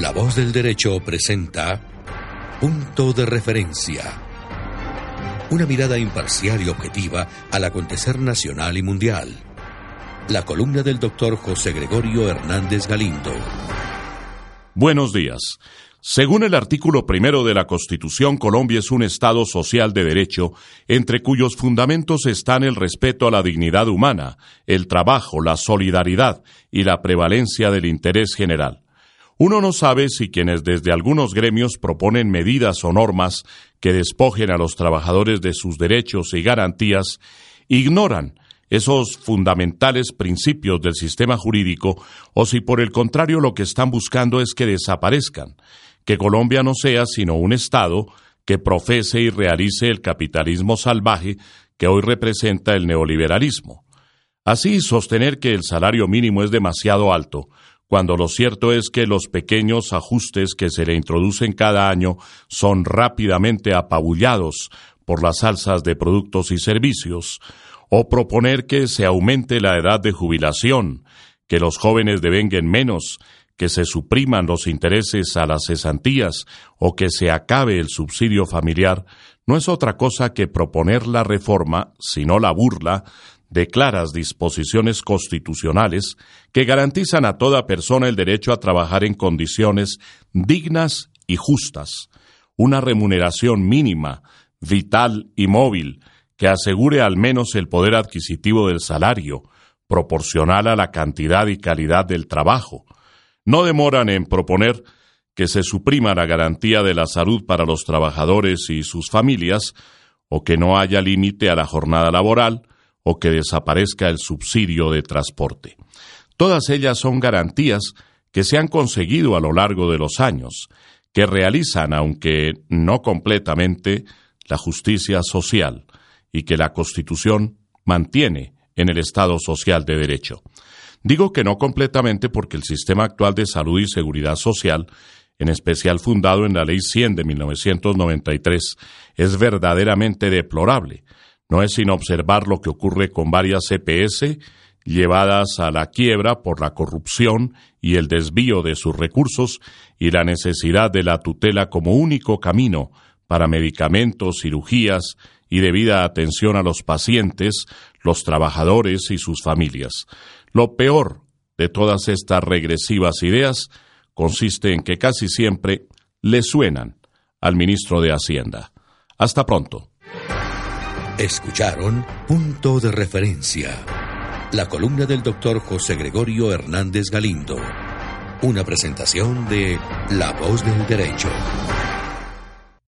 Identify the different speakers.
Speaker 1: La voz del derecho presenta Punto de referencia. Una mirada imparcial y objetiva al acontecer nacional y mundial. La columna del doctor José Gregorio Hernández Galindo.
Speaker 2: Buenos días. Según el artículo primero de la Constitución, Colombia es un Estado social de derecho, entre cuyos fundamentos están el respeto a la dignidad humana, el trabajo, la solidaridad y la prevalencia del interés general. Uno no sabe si quienes desde algunos gremios proponen medidas o normas que despojen a los trabajadores de sus derechos y garantías ignoran esos fundamentales principios del sistema jurídico o si por el contrario lo que están buscando es que desaparezcan, que Colombia no sea sino un Estado que profese y realice el capitalismo salvaje que hoy representa el neoliberalismo. Así, sostener que el salario mínimo es demasiado alto, cuando lo cierto es que los pequeños ajustes que se le introducen cada año son rápidamente apabullados por las alzas de productos y servicios, o proponer que se aumente la edad de jubilación, que los jóvenes devenguen menos, que se supriman los intereses a las cesantías o que se acabe el subsidio familiar, no es otra cosa que proponer la reforma, sino la burla, de claras disposiciones constitucionales que garantizan a toda persona el derecho a trabajar en condiciones dignas y justas, una remuneración mínima, vital y móvil, que asegure al menos el poder adquisitivo del salario, proporcional a la cantidad y calidad del trabajo. No demoran en proponer que se suprima la garantía de la salud para los trabajadores y sus familias, o que no haya límite a la jornada laboral, o que desaparezca el subsidio de transporte. Todas ellas son garantías que se han conseguido a lo largo de los años, que realizan, aunque no completamente, la justicia social y que la Constitución mantiene en el Estado social de derecho. Digo que no completamente porque el sistema actual de salud y seguridad social, en especial fundado en la Ley 100 de 1993, es verdaderamente deplorable, no es sino observar lo que ocurre con varias CPS llevadas a la quiebra por la corrupción y el desvío de sus recursos y la necesidad de la tutela como único camino para medicamentos, cirugías y debida atención a los pacientes, los trabajadores y sus familias. Lo peor de todas estas regresivas ideas consiste en que casi siempre le suenan al ministro de Hacienda. Hasta pronto.
Speaker 1: Escucharon Punto de Referencia, la columna del doctor José Gregorio Hernández Galindo, una presentación de La Voz del Derecho.